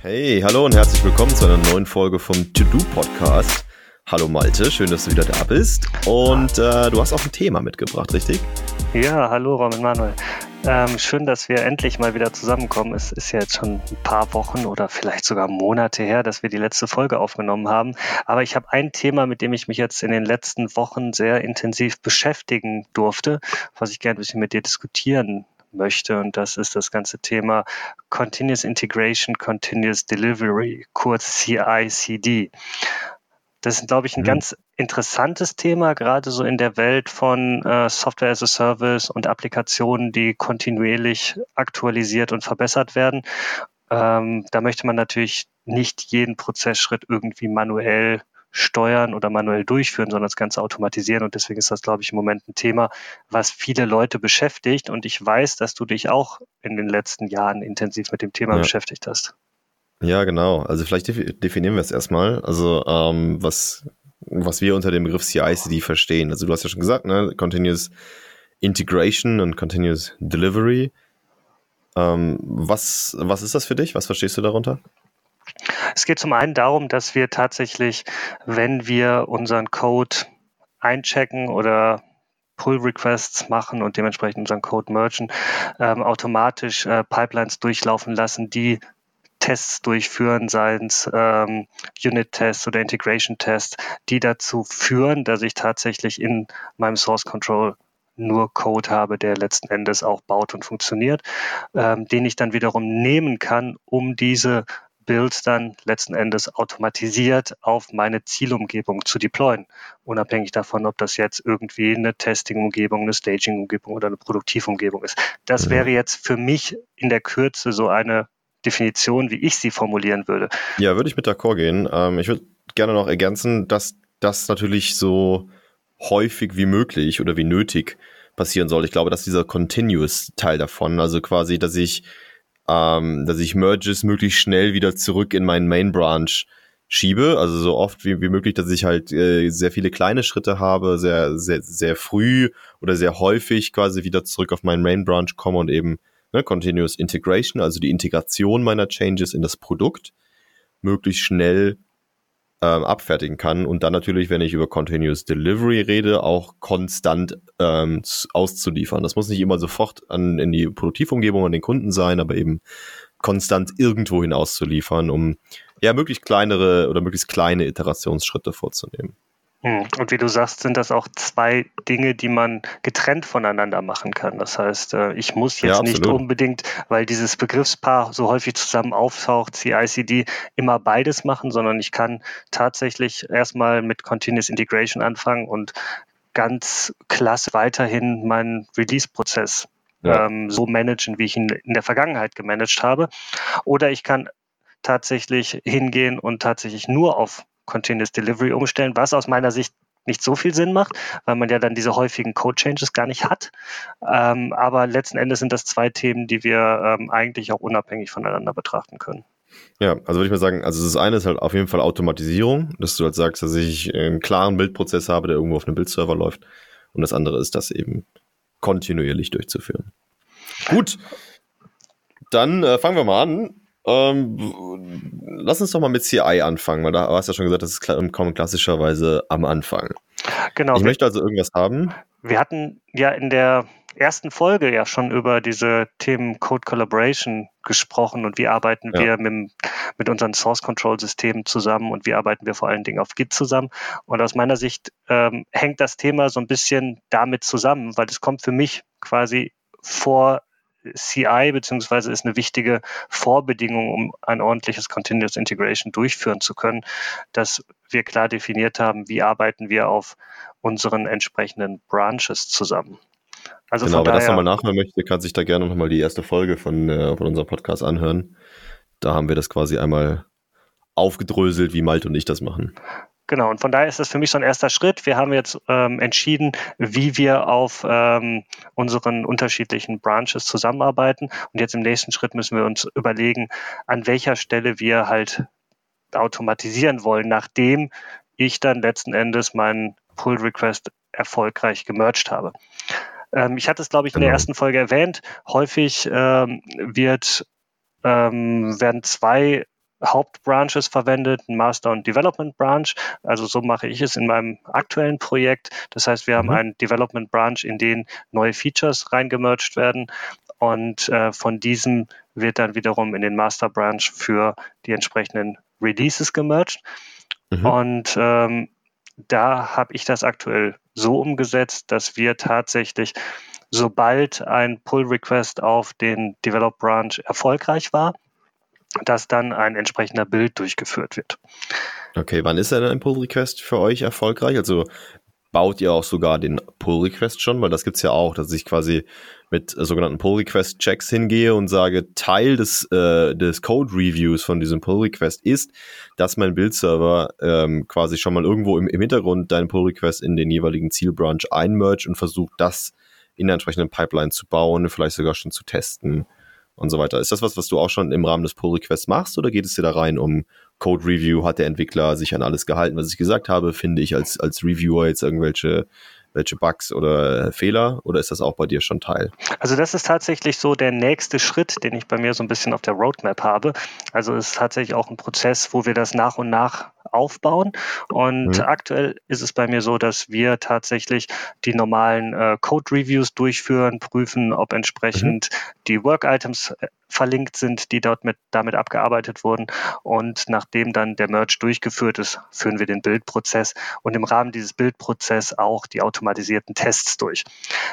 Hey, hallo und herzlich willkommen zu einer neuen Folge vom To-Do Podcast. Hallo Malte, schön, dass du wieder da bist. Und äh, du hast auch ein Thema mitgebracht, richtig? Ja, hallo Roman Manuel. Ähm, schön, dass wir endlich mal wieder zusammenkommen. Es ist ja jetzt schon ein paar Wochen oder vielleicht sogar Monate her, dass wir die letzte Folge aufgenommen haben. Aber ich habe ein Thema, mit dem ich mich jetzt in den letzten Wochen sehr intensiv beschäftigen durfte, was ich gerne ein bisschen mit dir diskutieren möchte. Und das ist das ganze Thema Continuous Integration, Continuous Delivery, kurz CI/CD. Das ist, glaube ich, ein mhm. ganz interessantes Thema, gerade so in der Welt von äh, Software as a Service und Applikationen, die kontinuierlich aktualisiert und verbessert werden. Ähm, da möchte man natürlich nicht jeden Prozessschritt irgendwie manuell steuern oder manuell durchführen, sondern das Ganze automatisieren. Und deswegen ist das, glaube ich, im Moment ein Thema, was viele Leute beschäftigt. Und ich weiß, dass du dich auch in den letzten Jahren intensiv mit dem Thema ja. beschäftigt hast. Ja, genau. Also vielleicht definieren wir es erstmal. Also ähm, was, was wir unter dem Begriff CI/CD verstehen. Also du hast ja schon gesagt, ne, Continuous Integration und Continuous Delivery. Ähm, was, was ist das für dich? Was verstehst du darunter? Es geht zum einen darum, dass wir tatsächlich, wenn wir unseren Code einchecken oder Pull-Requests machen und dementsprechend unseren Code mergen, ähm, automatisch äh, Pipelines durchlaufen lassen, die Tests durchführen, seien es ähm, Unit-Tests oder Integration-Tests, die dazu führen, dass ich tatsächlich in meinem Source Control nur Code habe, der letzten Endes auch baut und funktioniert, ähm, den ich dann wiederum nehmen kann, um diese Builds dann letzten Endes automatisiert auf meine Zielumgebung zu deployen. Unabhängig davon, ob das jetzt irgendwie eine Testing-Umgebung, eine Staging-Umgebung oder eine Produktivumgebung ist. Das mhm. wäre jetzt für mich in der Kürze so eine Definition, wie ich sie formulieren würde. Ja, würde ich mit d'accord gehen. Ähm, ich würde gerne noch ergänzen, dass das natürlich so häufig wie möglich oder wie nötig passieren soll. Ich glaube, dass dieser Continuous Teil davon, also quasi, dass ich ähm, dass ich Merges möglichst schnell wieder zurück in meinen Main Branch schiebe, also so oft wie, wie möglich, dass ich halt äh, sehr viele kleine Schritte habe, sehr, sehr, sehr früh oder sehr häufig quasi wieder zurück auf meinen Main Branch komme und eben ne, Continuous Integration, also die Integration meiner Changes in das Produkt, möglichst schnell ähm, abfertigen kann und dann natürlich, wenn ich über Continuous Delivery rede, auch konstant ähm, auszuliefern. Das muss nicht immer sofort an, in die Produktivumgebung an den Kunden sein, aber eben konstant irgendwo hinaus zu liefern, um ja möglichst kleinere oder möglichst kleine Iterationsschritte vorzunehmen. Hm. Und wie du sagst, sind das auch zwei Dinge, die man getrennt voneinander machen kann. Das heißt, äh, ich muss jetzt ja, nicht unbedingt, weil dieses Begriffspaar so häufig zusammen auftaucht, CICD, immer beides machen, sondern ich kann tatsächlich erstmal mit Continuous Integration anfangen und ganz klasse weiterhin meinen Release-Prozess ja. ähm, so managen, wie ich ihn in der Vergangenheit gemanagt habe. Oder ich kann tatsächlich hingehen und tatsächlich nur auf Continuous Delivery umstellen, was aus meiner Sicht nicht so viel Sinn macht, weil man ja dann diese häufigen Code-Changes gar nicht hat. Ähm, aber letzten Endes sind das zwei Themen, die wir ähm, eigentlich auch unabhängig voneinander betrachten können. Ja, also würde ich mal sagen, also das eine ist halt auf jeden Fall Automatisierung, dass du halt sagst, dass ich einen klaren Bildprozess habe, der irgendwo auf einem Bildserver läuft. Und das andere ist, das eben kontinuierlich durchzuführen. Gut, dann äh, fangen wir mal an. Ähm, lass uns doch mal mit CI anfangen, weil da hast du ja schon gesagt, das ist, kommt klassischerweise am Anfang. Genau. Ich möchte also irgendwas haben. Wir hatten ja in der ersten Folge ja schon über diese Themen Code Collaboration gesprochen und wie arbeiten ja. wir mit, mit unseren Source Control Systemen zusammen und wie arbeiten wir vor allen Dingen auf Git zusammen. Und aus meiner Sicht ähm, hängt das Thema so ein bisschen damit zusammen, weil es kommt für mich quasi vor CI beziehungsweise ist eine wichtige Vorbedingung, um ein ordentliches Continuous Integration durchführen zu können, dass wir klar definiert haben, wie arbeiten wir auf unseren entsprechenden Branches zusammen. Also genau, wer das nochmal nachhören möchte, kann sich da gerne nochmal die erste Folge von, äh, von unserem Podcast anhören. Da haben wir das quasi einmal aufgedröselt, wie Malte und ich das machen. Genau, und von daher ist das für mich so ein erster Schritt. Wir haben jetzt ähm, entschieden, wie wir auf ähm, unseren unterschiedlichen Branches zusammenarbeiten. Und jetzt im nächsten Schritt müssen wir uns überlegen, an welcher Stelle wir halt automatisieren wollen, nachdem ich dann letzten Endes meinen Pull-Request erfolgreich gemerged habe. Ähm, ich hatte es, glaube ich, in der genau. ersten Folge erwähnt. Häufig ähm, wird, ähm, werden zwei Hauptbranches verwendet, ein Master- und Development Branch. Also so mache ich es in meinem aktuellen Projekt. Das heißt, wir haben mhm. einen Development Branch, in den neue Features reingemerged werden und äh, von diesem wird dann wiederum in den Master Branch für die entsprechenden Releases gemerged. Mhm. Und ähm, da habe ich das aktuell so umgesetzt, dass wir tatsächlich, sobald ein Pull-Request auf den Develop Branch erfolgreich war, dass dann ein entsprechender Bild durchgeführt wird. Okay, wann ist denn ein Pull-Request für euch erfolgreich? Also baut ihr auch sogar den Pull-Request schon? Weil das gibt es ja auch, dass ich quasi mit sogenannten Pull-Request-Checks hingehe und sage, Teil des, äh, des Code-Reviews von diesem Pull-Request ist, dass mein Build-Server ähm, quasi schon mal irgendwo im, im Hintergrund deinen Pull-Request in den jeweiligen Zielbranch einmergt und versucht, das in der entsprechenden Pipeline zu bauen, vielleicht sogar schon zu testen und so weiter. Ist das was, was du auch schon im Rahmen des Pull-Requests machst oder geht es dir da rein um Code Review? Hat der Entwickler sich an alles gehalten, was ich gesagt habe? Finde ich als, als Reviewer jetzt irgendwelche welche Bugs oder Fehler oder ist das auch bei dir schon Teil? Also das ist tatsächlich so der nächste Schritt, den ich bei mir so ein bisschen auf der Roadmap habe. Also es ist tatsächlich auch ein Prozess, wo wir das nach und nach aufbauen. Und mhm. aktuell ist es bei mir so, dass wir tatsächlich die normalen äh, Code-Reviews durchführen, prüfen, ob entsprechend mhm. die Work-Items äh, verlinkt sind, die dort mit, damit abgearbeitet wurden. Und nachdem dann der Merge durchgeführt ist, führen wir den Bildprozess und im Rahmen dieses Bildprozesses auch die automatisierten Tests durch.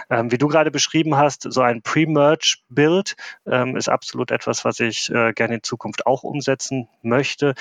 Ähm, wie du gerade beschrieben hast, so ein Pre-Merge-Build ähm, ist absolut etwas, was ich äh, gerne in Zukunft auch umsetzen möchte.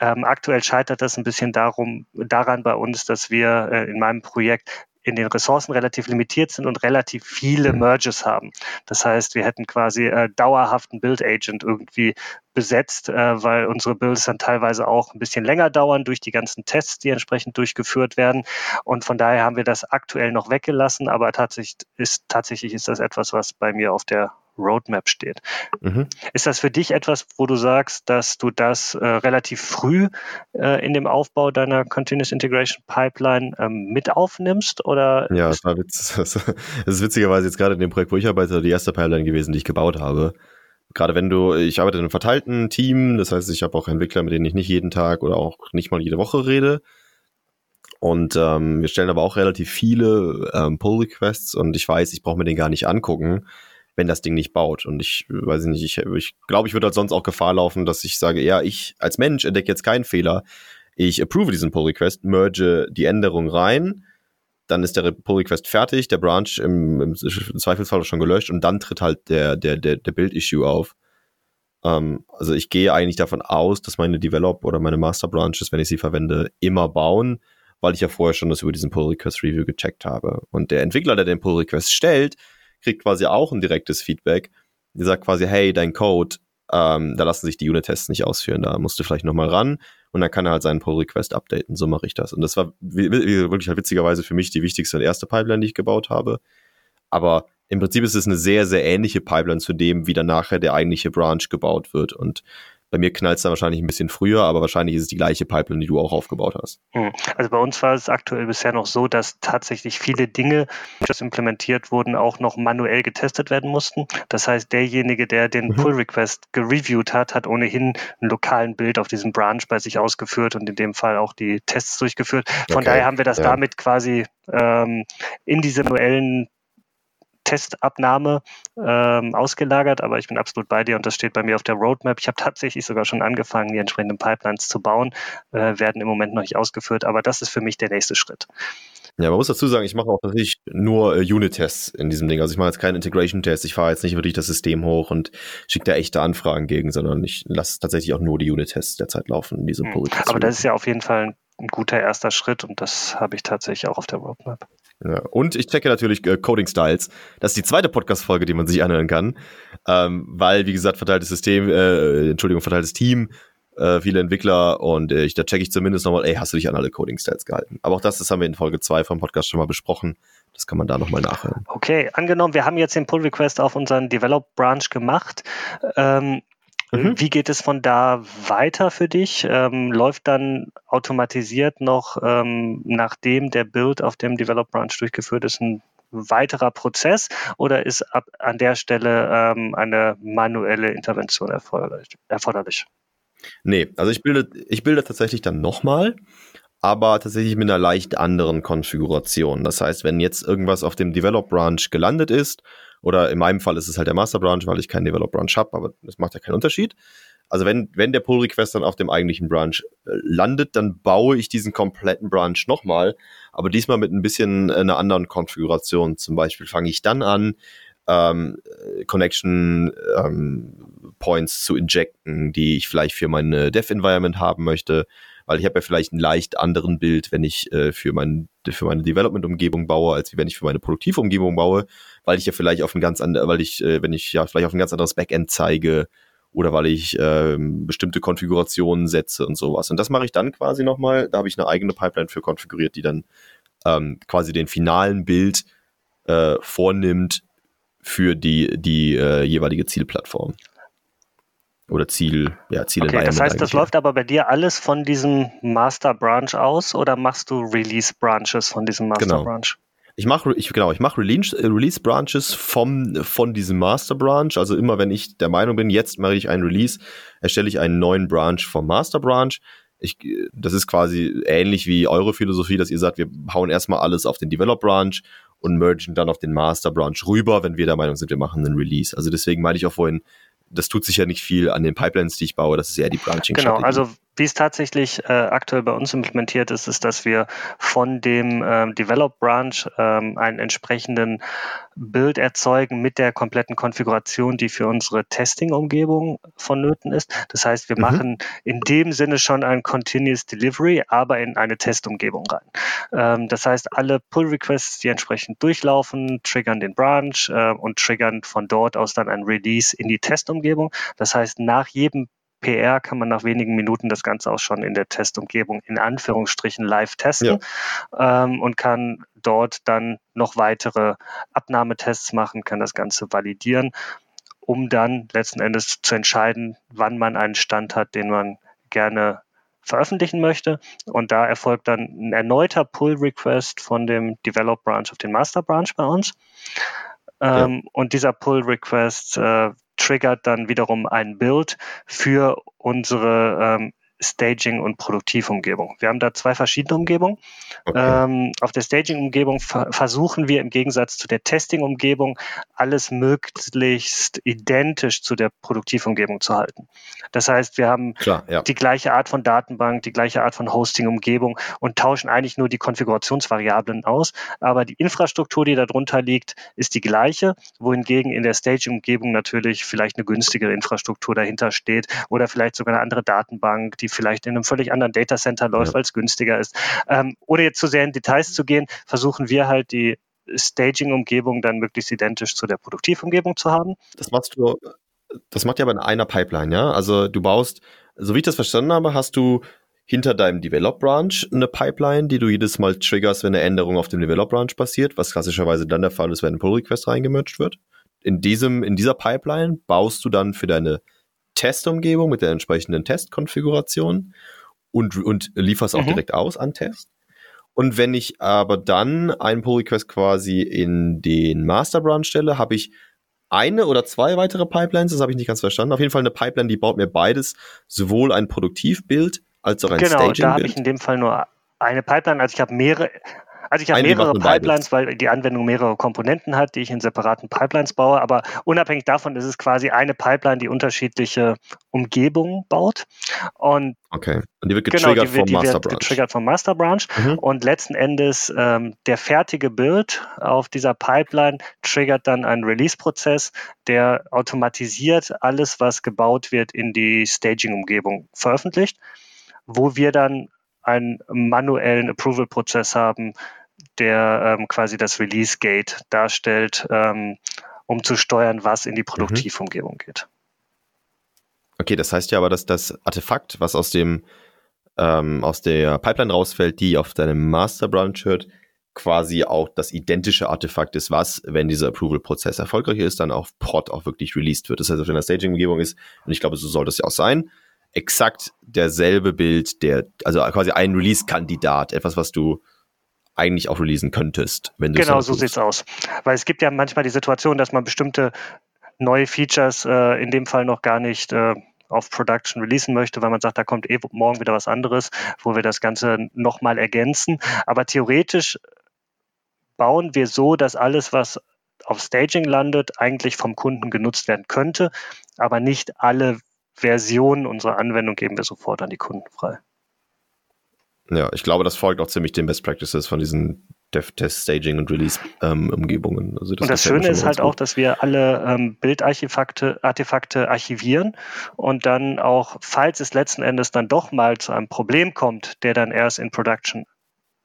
Ähm, aktuell scheitert das ein bisschen darum, daran bei uns, dass wir äh, in meinem Projekt in den Ressourcen relativ limitiert sind und relativ viele. Merges haben. Das heißt, wir hätten quasi äh, dauerhaften Build Agent irgendwie besetzt, äh, weil unsere Builds dann teilweise auch ein bisschen länger dauern durch die ganzen Tests, die entsprechend durchgeführt werden. Und von daher haben wir das aktuell noch weggelassen, aber tatsächlich ist, tatsächlich ist das etwas, was bei mir auf der Roadmap steht. Mhm. Ist das für dich etwas, wo du sagst, dass du das äh, relativ früh äh, in dem Aufbau deiner Continuous Integration Pipeline ähm, mit aufnimmst? Oder ja, das war witz. Das ist witzigerweise jetzt gerade in dem Projekt, wo ich arbeite, die erste Pipeline gewesen, die ich gebaut habe. Gerade wenn du, ich arbeite in einem verteilten Team, das heißt, ich habe auch Entwickler, mit denen ich nicht jeden Tag oder auch nicht mal jede Woche rede. Und ähm, wir stellen aber auch relativ viele ähm, Pull-Requests und ich weiß, ich brauche mir den gar nicht angucken wenn das Ding nicht baut. Und ich weiß nicht, ich, ich glaube, ich würde halt sonst auch Gefahr laufen, dass ich sage, ja, ich als Mensch entdecke jetzt keinen Fehler. Ich approve diesen Pull Request, merge die Änderung rein, dann ist der Pull Request fertig, der Branch im, im Zweifelsfall schon gelöscht und dann tritt halt der, der, der, der Build-Issue auf. Ähm, also ich gehe eigentlich davon aus, dass meine Develop oder meine Master Branches, wenn ich sie verwende, immer bauen, weil ich ja vorher schon das über diesen Pull Request Review gecheckt habe. Und der Entwickler, der den Pull Request stellt, kriegt quasi auch ein direktes Feedback. Die sagt quasi, hey, dein Code, ähm, da lassen sich die Unit-Tests nicht ausführen, da musst du vielleicht nochmal ran und dann kann er halt seinen Pull-Request updaten. So mache ich das. Und das war wirklich halt witzigerweise für mich die wichtigste und erste Pipeline, die ich gebaut habe. Aber im Prinzip ist es eine sehr, sehr ähnliche Pipeline zu dem, wie dann nachher der eigentliche Branch gebaut wird. Und bei mir knallt es dann wahrscheinlich ein bisschen früher, aber wahrscheinlich ist es die gleiche Pipeline, die du auch aufgebaut hast. Hm. Also bei uns war es aktuell bisher noch so, dass tatsächlich viele Dinge, die implementiert wurden, auch noch manuell getestet werden mussten. Das heißt, derjenige, der den mhm. Pull-Request gereviewt hat, hat ohnehin einen lokalen Bild auf diesem Branch bei sich ausgeführt und in dem Fall auch die Tests durchgeführt. Von okay. daher haben wir das ja. damit quasi ähm, in diese manuellen Testabnahme ähm, ausgelagert, aber ich bin absolut bei dir und das steht bei mir auf der Roadmap. Ich habe tatsächlich sogar schon angefangen, die entsprechenden Pipelines zu bauen, äh, werden im Moment noch nicht ausgeführt, aber das ist für mich der nächste Schritt. Ja, man muss dazu sagen, ich mache auch tatsächlich nur äh, Unit-Tests in diesem Ding. Also ich mache jetzt keinen Integration-Test, ich fahre jetzt nicht wirklich das System hoch und schicke da echte Anfragen gegen, sondern ich lasse tatsächlich auch nur die Unit-Tests derzeit laufen in diesem hm. Aber das ist ja auf jeden Fall ein guter erster Schritt und das habe ich tatsächlich auch auf der Roadmap. Ja, und ich checke natürlich äh, Coding Styles. Das ist die zweite Podcast-Folge, die man sich anhören kann. Ähm, weil, wie gesagt, verteiltes System, äh, Entschuldigung, verteiltes Team, äh, viele Entwickler und äh, ich, da checke ich zumindest nochmal, ey, hast du dich an alle Coding Styles gehalten? Aber auch das, das haben wir in Folge 2 vom Podcast schon mal besprochen. Das kann man da nochmal nachhören. Okay, angenommen, wir haben jetzt den Pull Request auf unseren Develop Branch gemacht. Ähm, Mhm. Wie geht es von da weiter für dich? Ähm, läuft dann automatisiert noch, ähm, nachdem der Build auf dem Develop Branch durchgeführt ist, ein weiterer Prozess oder ist ab, an der Stelle ähm, eine manuelle Intervention erforderlich? erforderlich? Nee, also ich bilde, ich bilde tatsächlich dann nochmal, aber tatsächlich mit einer leicht anderen Konfiguration. Das heißt, wenn jetzt irgendwas auf dem Develop Branch gelandet ist, oder in meinem Fall ist es halt der Master Branch, weil ich keinen Develop Branch habe, aber das macht ja keinen Unterschied. Also wenn, wenn der Pull Request dann auf dem eigentlichen Branch äh, landet, dann baue ich diesen kompletten Branch nochmal, aber diesmal mit ein bisschen äh, einer anderen Konfiguration. Zum Beispiel fange ich dann an, ähm, Connection ähm, Points zu injecten, die ich vielleicht für meine Dev-Environment haben möchte, weil ich habe ja vielleicht einen leicht anderen Bild, wenn ich äh, für, mein, für meine Development-Umgebung baue, als wenn ich für meine Produktivumgebung baue, weil ich ja vielleicht auf ein ganz anderes, weil ich, äh, wenn ich ja vielleicht auf ein ganz anderes Backend zeige, oder weil ich äh, bestimmte Konfigurationen setze und sowas. Und das mache ich dann quasi nochmal. Da habe ich eine eigene Pipeline für konfiguriert, die dann ähm, quasi den finalen Bild äh, vornimmt für die, die äh, jeweilige Zielplattform. Oder Ziel, ja, Ziel okay, Das heißt, das läuft aber bei dir alles von diesem Master Branch aus oder machst du Release Branches von diesem Master genau. Branch? Ich mache ich, genau, ich mache Release, äh, Release Branches vom, von diesem Master Branch. Also immer wenn ich der Meinung bin, jetzt mache ich einen Release, erstelle ich einen neuen Branch vom Master Branch. Ich, das ist quasi ähnlich wie eure Philosophie, dass ihr sagt, wir hauen erstmal alles auf den Develop Branch und mergen dann auf den Master Branch rüber, wenn wir der Meinung sind, wir machen einen Release. Also deswegen meine ich auch vorhin, das tut sich ja nicht viel an den Pipelines, die ich baue. Das ist eher die Branching. Genau, also wie es tatsächlich äh, aktuell bei uns implementiert ist, ist, dass wir von dem ähm, Develop Branch ähm, einen entsprechenden Bild erzeugen mit der kompletten Konfiguration, die für unsere Testing-Umgebung vonnöten ist. Das heißt, wir mhm. machen in dem Sinne schon ein Continuous Delivery, aber in eine Testumgebung rein. Ähm, das heißt, alle Pull-Requests, die entsprechend durchlaufen, triggern den Branch äh, und triggern von dort aus dann ein Release in die Testumgebung. Das heißt, nach jedem PR kann man nach wenigen Minuten das Ganze auch schon in der Testumgebung in Anführungsstrichen live testen ja. ähm, und kann dort dann noch weitere Abnahmetests machen, kann das Ganze validieren, um dann letzten Endes zu entscheiden, wann man einen Stand hat, den man gerne veröffentlichen möchte. Und da erfolgt dann ein erneuter Pull-Request von dem Develop Branch auf den Master Branch bei uns. Ähm, ja. Und dieser Pull-Request äh, triggert dann wiederum ein Build für unsere ähm, Staging und Produktivumgebung. Wir haben da zwei verschiedene Umgebungen. Okay. Ähm, auf der Staging-Umgebung ver versuchen wir im Gegensatz zu der Testing-Umgebung alles möglichst identisch zu der Produktivumgebung zu halten. Das heißt, wir haben Klar, ja. die gleiche Art von Datenbank, die gleiche Art von Hosting-Umgebung und tauschen eigentlich nur die Konfigurationsvariablen aus. Aber die Infrastruktur, die darunter liegt, ist die gleiche, wohingegen in der Staging-Umgebung natürlich vielleicht eine günstigere Infrastruktur dahinter steht oder vielleicht sogar eine andere Datenbank, die die vielleicht in einem völlig anderen Datacenter läuft, ja. weil es günstiger ist. Ähm, ohne jetzt zu sehr in Details zu gehen, versuchen wir halt die Staging-Umgebung dann möglichst identisch zu der Produktivumgebung zu haben. Das machst du, das macht ja aber in einer Pipeline, ja? Also du baust, so wie ich das verstanden habe, hast du hinter deinem Develop Branch eine Pipeline, die du jedes Mal triggerst, wenn eine Änderung auf dem Develop Branch passiert, was klassischerweise dann der Fall ist, wenn ein Pull Request reingemerged wird. In diesem, in dieser Pipeline baust du dann für deine Testumgebung mit der entsprechenden Testkonfiguration und, und lieferst auch mhm. direkt aus an Test. Und wenn ich aber dann einen Pull Request quasi in den Master Branch stelle, habe ich eine oder zwei weitere Pipelines, das habe ich nicht ganz verstanden. Auf jeden Fall eine Pipeline, die baut mir beides, sowohl ein Produktivbild als auch ein genau, Staging-Bild. Genau, da habe ich in dem Fall nur eine Pipeline. Also ich habe mehrere, also ich habe mehrere Pipelines, weil die Anwendung mehrere Komponenten hat, die ich in separaten Pipelines baue. Aber unabhängig davon ist es quasi eine Pipeline, die unterschiedliche Umgebungen baut. Und okay. Und die wird getriggert genau, die wird, vom Master wird Branch. getriggert vom Master Branch. Mhm. Und letzten Endes ähm, der fertige Build auf dieser Pipeline triggert dann einen Release-Prozess, der automatisiert alles, was gebaut wird, in die Staging-Umgebung veröffentlicht wo wir dann einen manuellen Approval-Prozess haben, der ähm, quasi das Release-Gate darstellt, ähm, um zu steuern, was in die mhm. Produktivumgebung mhm. geht. Okay, das heißt ja aber, dass das Artefakt, was aus dem ähm, aus der Pipeline rausfällt, die auf deinem Master Branch hört, quasi auch das identische Artefakt ist, was, wenn dieser Approval-Prozess erfolgreich ist, dann auf Prod auch wirklich released wird. Das heißt, auf einer Staging-Umgebung ist, und ich glaube, so soll das ja auch sein, exakt derselbe Bild, der, also quasi ein Release-Kandidat, etwas, was du eigentlich auch releasen könntest, wenn du Genau, so sieht es aus. Weil es gibt ja manchmal die Situation, dass man bestimmte neue Features äh, in dem Fall noch gar nicht äh, auf Production releasen möchte, weil man sagt, da kommt eh morgen wieder was anderes, wo wir das Ganze nochmal ergänzen. Aber theoretisch bauen wir so, dass alles, was auf Staging landet, eigentlich vom Kunden genutzt werden könnte, aber nicht alle Versionen unserer Anwendung geben wir sofort an die Kunden frei. Ja, ich glaube, das folgt auch ziemlich den Best Practices von diesen Dev-Test, Staging und Release-Umgebungen. Ähm, also das und das Schöne ist halt gut. auch, dass wir alle ähm, Bildartefakte Artefakte archivieren und dann auch, falls es letzten Endes dann doch mal zu einem Problem kommt, der dann erst in Production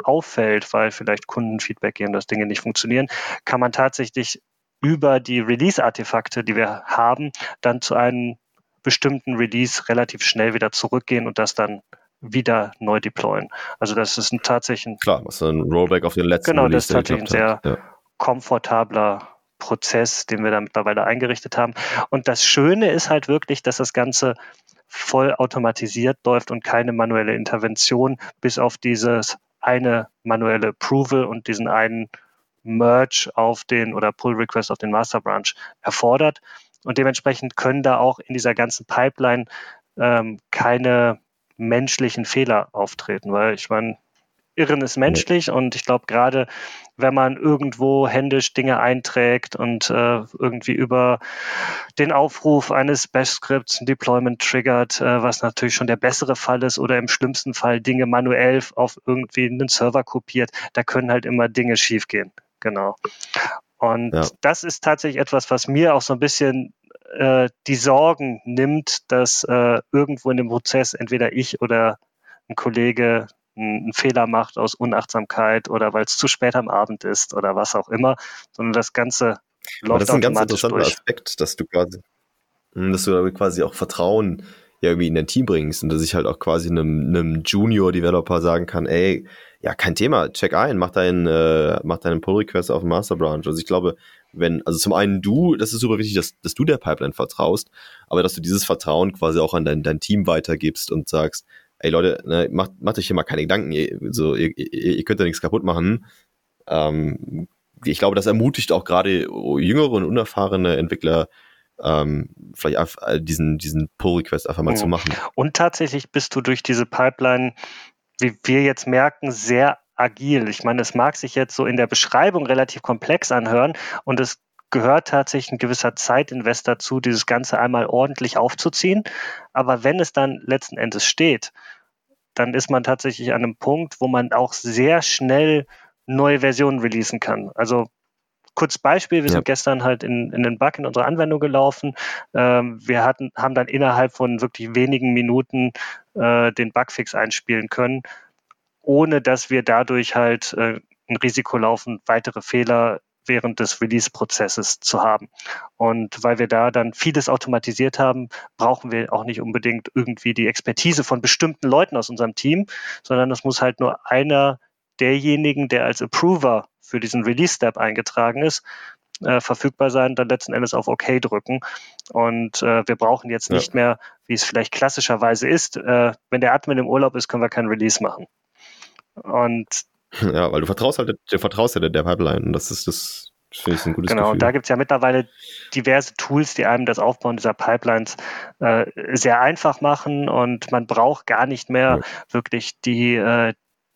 auffällt, weil vielleicht Kunden Feedback geben, dass Dinge nicht funktionieren, kann man tatsächlich über die Release-Artefakte, die wir haben, dann zu einem bestimmten Release relativ schnell wieder zurückgehen und das dann wieder neu deployen. Also das ist ein tatsächlich Klar, was ein Rollback auf den letzten Genau, Release, das ist tatsächlich ein sehr ja. komfortabler Prozess, den wir da mittlerweile eingerichtet haben. Und das Schöne ist halt wirklich, dass das Ganze voll automatisiert läuft und keine manuelle Intervention bis auf dieses eine manuelle Approval und diesen einen Merge auf den oder Pull Request auf den Master Branch erfordert. Und dementsprechend können da auch in dieser ganzen Pipeline ähm, keine menschlichen Fehler auftreten, weil ich meine, Irren ist menschlich und ich glaube gerade, wenn man irgendwo händisch Dinge einträgt und äh, irgendwie über den Aufruf eines Bash-Skripts ein Deployment triggert, äh, was natürlich schon der bessere Fall ist oder im schlimmsten Fall Dinge manuell auf irgendwie einen Server kopiert, da können halt immer Dinge schiefgehen. Genau. Und ja. das ist tatsächlich etwas, was mir auch so ein bisschen äh, die Sorgen nimmt, dass äh, irgendwo in dem Prozess entweder ich oder ein Kollege einen Fehler macht aus Unachtsamkeit oder weil es zu spät am Abend ist oder was auch immer, sondern das Ganze läuft Das ist ein ganz interessanter durch. Aspekt, dass du quasi, hm, dass du quasi auch Vertrauen ja irgendwie in dein Team bringst und dass ich halt auch quasi einem, einem Junior-Developer sagen kann, ey, ja, kein Thema, check ein, mach deinen, äh, mach deinen Pull-Request auf dem Master Branch. Also ich glaube, wenn, also zum einen du, das ist super wichtig, dass, dass du der Pipeline vertraust, aber dass du dieses Vertrauen quasi auch an dein, dein Team weitergibst und sagst, ey Leute, ne, macht, macht euch hier mal keine Gedanken, ihr, so, ihr, ihr, könnt da nichts kaputt machen. Ähm, ich glaube, das ermutigt auch gerade jüngere und unerfahrene Entwickler, ähm, vielleicht äh, diesen, diesen Pull-Request einfach mal ja. zu machen. Und tatsächlich bist du durch diese Pipeline wie wir jetzt merken, sehr agil. Ich meine, es mag sich jetzt so in der Beschreibung relativ komplex anhören und es gehört tatsächlich ein gewisser Zeitinvest dazu, dieses Ganze einmal ordentlich aufzuziehen. Aber wenn es dann letzten Endes steht, dann ist man tatsächlich an einem Punkt, wo man auch sehr schnell neue Versionen releasen kann. Also kurz Beispiel, wir ja. sind gestern halt in, in den Bug in unserer Anwendung gelaufen. Ähm, wir hatten, haben dann innerhalb von wirklich wenigen Minuten äh, den Bugfix einspielen können, ohne dass wir dadurch halt äh, ein Risiko laufen, weitere Fehler während des Release-Prozesses zu haben. Und weil wir da dann vieles automatisiert haben, brauchen wir auch nicht unbedingt irgendwie die Expertise von bestimmten Leuten aus unserem Team, sondern es muss halt nur einer derjenigen, der als Approver für diesen Release-Step eingetragen ist, äh, verfügbar sein, dann letzten Endes auf OK drücken. Und äh, wir brauchen jetzt ja. nicht mehr, wie es vielleicht klassischerweise ist, äh, wenn der Admin im Urlaub ist, können wir kein Release machen. Und ja, weil du vertraust halt, du vertraust ja der, Pipeline und das ist das, das finde ich ein gutes Genau, Gefühl. da gibt es ja mittlerweile diverse Tools, die einem das Aufbauen dieser Pipelines äh, sehr einfach machen und man braucht gar nicht mehr ja. wirklich die, äh,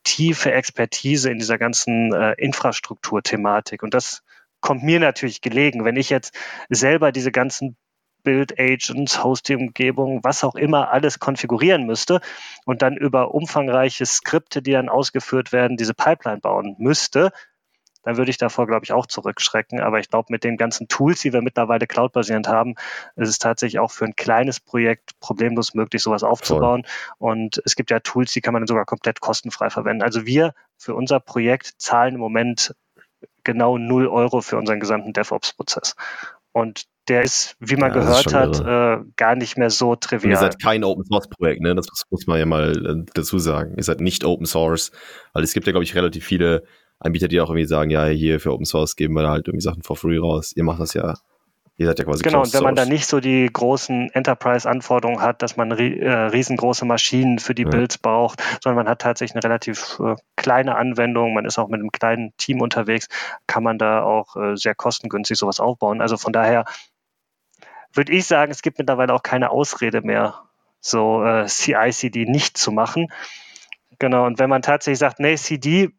tiefe Expertise in dieser ganzen äh, Infrastrukturthematik. Und das kommt mir natürlich gelegen. Wenn ich jetzt selber diese ganzen Build Agents, Hosting-Umgebung, was auch immer alles konfigurieren müsste und dann über umfangreiche Skripte, die dann ausgeführt werden, diese Pipeline bauen müsste, dann würde ich davor, glaube ich, auch zurückschrecken. Aber ich glaube, mit den ganzen Tools, die wir mittlerweile cloud-basierend haben, ist es tatsächlich auch für ein kleines Projekt problemlos möglich, sowas aufzubauen. Voll. Und es gibt ja Tools, die kann man sogar komplett kostenfrei verwenden. Also wir für unser Projekt zahlen im Moment genau 0 Euro für unseren gesamten DevOps-Prozess. Und der ist, wie man ja, gehört hat, äh, gar nicht mehr so trivial. ihr seid kein Open Source Projekt, ne? Das muss man ja mal äh, dazu sagen. Ihr seid nicht Open Source, weil es gibt ja, glaube ich, relativ viele Anbieter, die auch irgendwie sagen, ja, hier für Open Source geben wir da halt irgendwie Sachen for free raus. Ihr macht das ja, ihr seid ja quasi Genau, und wenn man da nicht so die großen Enterprise-Anforderungen hat, dass man äh, riesengroße Maschinen für die ja. Builds braucht, sondern man hat tatsächlich eine relativ äh, kleine Anwendung, man ist auch mit einem kleinen Team unterwegs, kann man da auch äh, sehr kostengünstig sowas aufbauen. Also von daher würde ich sagen, es gibt mittlerweile auch keine Ausrede mehr, so äh, CI-CD nicht zu machen. Genau, und wenn man tatsächlich sagt, nee, CD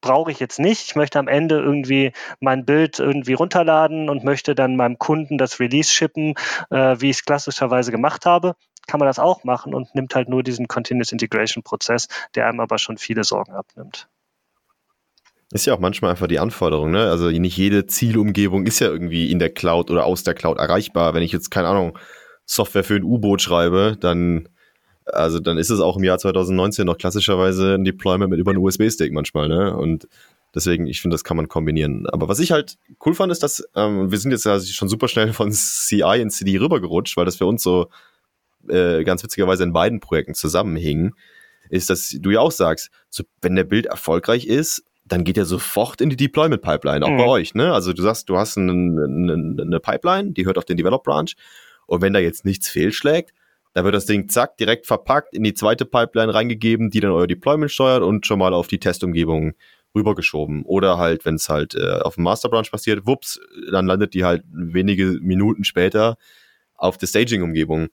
brauche ich jetzt nicht. Ich möchte am Ende irgendwie mein Bild irgendwie runterladen und möchte dann meinem Kunden das Release shippen, äh, wie ich es klassischerweise gemacht habe. Kann man das auch machen und nimmt halt nur diesen Continuous Integration Prozess, der einem aber schon viele Sorgen abnimmt. Ist ja auch manchmal einfach die Anforderung, ne? Also nicht jede Zielumgebung ist ja irgendwie in der Cloud oder aus der Cloud erreichbar. Wenn ich jetzt, keine Ahnung, Software für ein U-Boot schreibe, dann also dann ist es auch im Jahr 2019 noch klassischerweise ein Deployment mit über einem USB-Stick manchmal, ne? Und deswegen, ich finde, das kann man kombinieren. Aber was ich halt cool fand, ist, dass ähm, wir sind jetzt also schon super schnell von CI in CD rübergerutscht, weil das für uns so äh, ganz witzigerweise in beiden Projekten zusammenhing, ist, dass du ja auch sagst, so, wenn der Bild erfolgreich ist, dann geht er sofort in die Deployment Pipeline, auch mhm. bei euch, ne? Also du sagst, du hast eine, eine, eine Pipeline, die hört auf den Develop Branch und wenn da jetzt nichts fehlschlägt, da wird das Ding zack direkt verpackt in die zweite Pipeline reingegeben, die dann euer Deployment steuert und schon mal auf die Testumgebung rübergeschoben. Oder halt, wenn es halt äh, auf dem Master Branch passiert, wups, dann landet die halt wenige Minuten später auf der Staging-Umgebung.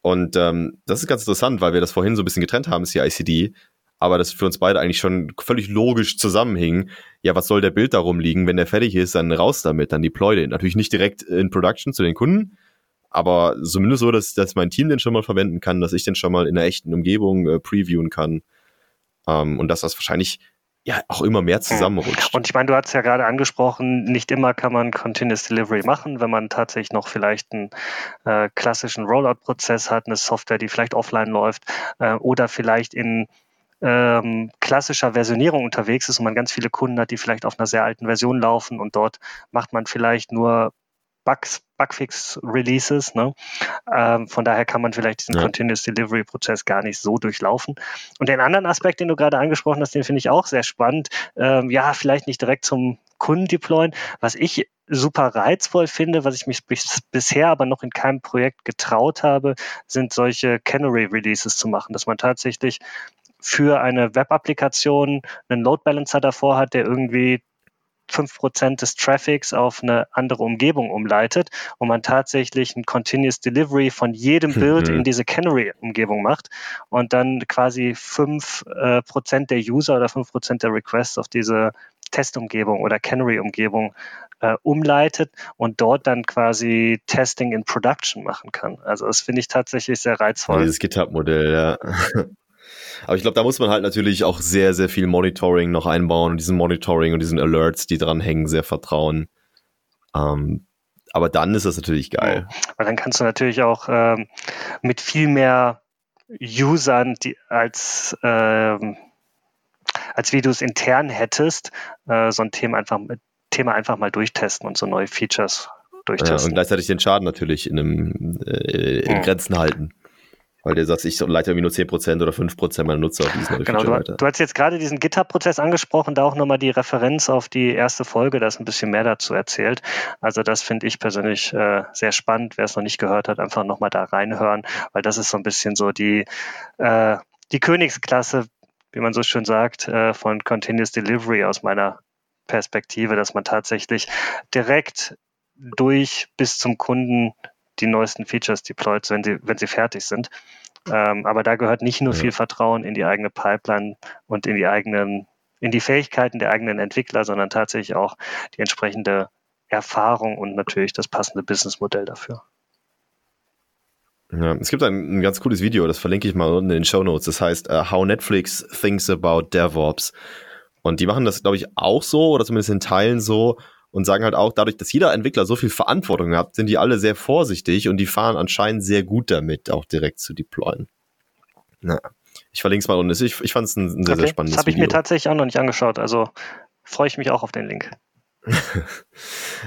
Und ähm, das ist ganz interessant, weil wir das vorhin so ein bisschen getrennt haben, CICD, aber das für uns beide eigentlich schon völlig logisch zusammenhing. Ja, was soll der Bild darum liegen? Wenn der fertig ist, dann raus damit, dann deploy den. Natürlich nicht direkt in Production zu den Kunden, aber zumindest so, dass, dass mein Team den schon mal verwenden kann, dass ich den schon mal in einer echten Umgebung äh, previewen kann. Ähm, und dass das wahrscheinlich ja auch immer mehr zusammenrutscht. Und ich meine, du hast ja gerade angesprochen, nicht immer kann man Continuous Delivery machen, wenn man tatsächlich noch vielleicht einen äh, klassischen Rollout-Prozess hat, eine Software, die vielleicht offline läuft äh, oder vielleicht in ähm, klassischer Versionierung unterwegs ist und man ganz viele Kunden hat, die vielleicht auf einer sehr alten Version laufen und dort macht man vielleicht nur Bugs, Bugfix-Releases. Ne? Ähm, von daher kann man vielleicht diesen ja. Continuous Delivery-Prozess gar nicht so durchlaufen. Und den anderen Aspekt, den du gerade angesprochen hast, den finde ich auch sehr spannend. Ähm, ja, vielleicht nicht direkt zum Kunden deployen. Was ich super reizvoll finde, was ich mich bis, bisher aber noch in keinem Projekt getraut habe, sind solche Canary-Releases zu machen, dass man tatsächlich für eine Web-Applikation einen Load Balancer davor hat, der irgendwie 5% des Traffics auf eine andere Umgebung umleitet und man tatsächlich ein Continuous Delivery von jedem Bild in diese Canary-Umgebung macht und dann quasi 5% äh, der User oder 5% der Requests auf diese Testumgebung oder Canary-Umgebung äh, umleitet und dort dann quasi Testing in Production machen kann. Also das finde ich tatsächlich sehr reizvoll. Dieses GitHub-Modell, ja. Aber ich glaube, da muss man halt natürlich auch sehr, sehr viel Monitoring noch einbauen und diesen Monitoring und diesen Alerts, die dran hängen, sehr vertrauen. Ähm, aber dann ist das natürlich geil. Weil dann kannst du natürlich auch ähm, mit viel mehr Usern, die als ähm, als wie du es intern hättest, äh, so ein Thema einfach, Thema einfach mal durchtesten und so neue Features durchtesten. Ja, und gleichzeitig den Schaden natürlich in, einem, äh, in Grenzen halten weil der sagt, ich leite irgendwie nur 10% oder 5% meiner Nutzer auf diesen Genau, du, weiter. du hast jetzt gerade diesen GitHub-Prozess angesprochen, da auch nochmal die Referenz auf die erste Folge, da ist ein bisschen mehr dazu erzählt. Also das finde ich persönlich äh, sehr spannend. Wer es noch nicht gehört hat, einfach nochmal da reinhören, weil das ist so ein bisschen so die, äh, die Königsklasse, wie man so schön sagt, äh, von Continuous Delivery aus meiner Perspektive, dass man tatsächlich direkt durch bis zum Kunden die neuesten Features deployt, wenn sie, wenn sie fertig sind. Ähm, aber da gehört nicht nur ja. viel Vertrauen in die eigene Pipeline und in die eigenen, in die Fähigkeiten der eigenen Entwickler, sondern tatsächlich auch die entsprechende Erfahrung und natürlich das passende Businessmodell dafür. Ja, es gibt ein, ein, ganz cooles Video, das verlinke ich mal unten in den Show Notes. Das heißt uh, How Netflix Thinks About DevOps. Und die machen das, glaube ich, auch so oder zumindest in Teilen so, und sagen halt auch, dadurch, dass jeder Entwickler so viel Verantwortung hat, sind die alle sehr vorsichtig und die fahren anscheinend sehr gut damit, auch direkt zu deployen. Na, ich verlinke es mal unten. Ich, ich fand es ein, ein, sehr, okay. sehr spannendes Das habe ich mir tatsächlich auch noch nicht angeschaut, also freue ich mich auch auf den Link.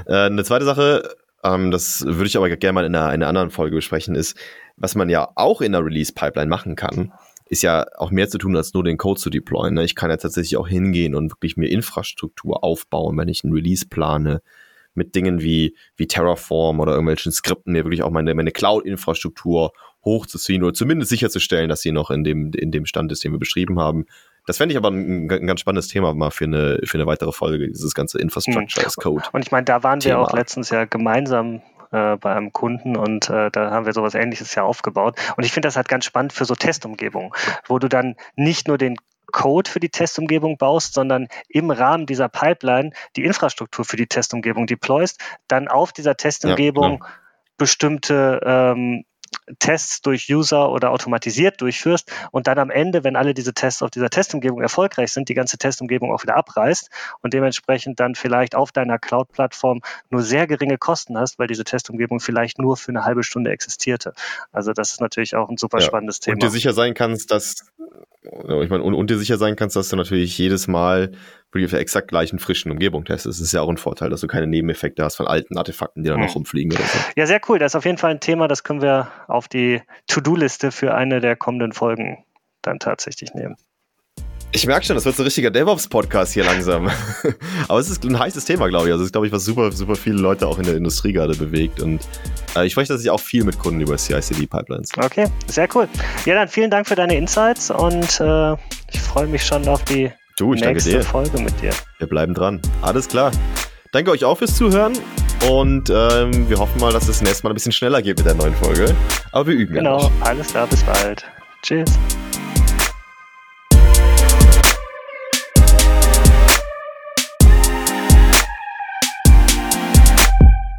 äh, eine zweite Sache, ähm, das würde ich aber gerne mal in einer, in einer anderen Folge besprechen, ist, was man ja auch in der Release-Pipeline machen kann, ist ja auch mehr zu tun, als nur den Code zu deployen. Ne? Ich kann ja tatsächlich auch hingehen und wirklich mir Infrastruktur aufbauen, wenn ich einen Release plane, mit Dingen wie, wie Terraform oder irgendwelchen Skripten, mir wirklich auch meine, meine Cloud-Infrastruktur hochzuziehen oder zumindest sicherzustellen, dass sie noch in dem, in dem Stand ist, den wir beschrieben haben. Das fände ich aber ein, ein, ganz spannendes Thema mal für eine, für eine weitere Folge, dieses ganze Infrastructure as Code. Und ich meine, da waren Thema. wir auch letztens ja gemeinsam äh, bei einem Kunden und äh, da haben wir sowas ähnliches ja aufgebaut. Und ich finde das halt ganz spannend für so Testumgebungen, wo du dann nicht nur den Code für die Testumgebung baust, sondern im Rahmen dieser Pipeline die Infrastruktur für die Testumgebung deployst, dann auf dieser Testumgebung ja, genau. bestimmte ähm, Tests durch User oder automatisiert durchführst und dann am Ende, wenn alle diese Tests auf dieser Testumgebung erfolgreich sind, die ganze Testumgebung auch wieder abreißt und dementsprechend dann vielleicht auf deiner Cloud-Plattform nur sehr geringe Kosten hast, weil diese Testumgebung vielleicht nur für eine halbe Stunde existierte. Also das ist natürlich auch ein super ja, spannendes Thema. Und dir sicher sein kannst, dass ich meine, und, und dir sicher sein kannst, dass du natürlich jedes Mal wirklich auf der exakt gleichen frischen Umgebung testest. Das ist ja auch ein Vorteil, dass du keine Nebeneffekte hast von alten Artefakten, die dann mhm. noch rumfliegen oder so. Ja, sehr cool. Das ist auf jeden Fall ein Thema, das können wir auf die To-Do-Liste für eine der kommenden Folgen dann tatsächlich nehmen. Ich merke schon, das wird so ein richtiger DevOps-Podcast hier langsam. Aber es ist ein heißes Thema, glaube ich. Also es ist, glaube ich, was super, super viele Leute auch in der Industrie gerade bewegt. Und äh, ich spreche tatsächlich auch viel mit Kunden über CI-CD-Pipelines. Okay, sehr cool. Ja, dann vielen Dank für deine Insights und äh, ich freue mich schon auf die du, nächste Folge mit dir. Wir bleiben dran. Alles klar. Danke euch auch fürs Zuhören und ähm, wir hoffen mal, dass es nächstes Mal ein bisschen schneller geht mit der neuen Folge. Aber wir üben genau, ja Genau, alles klar, bis bald. Tschüss.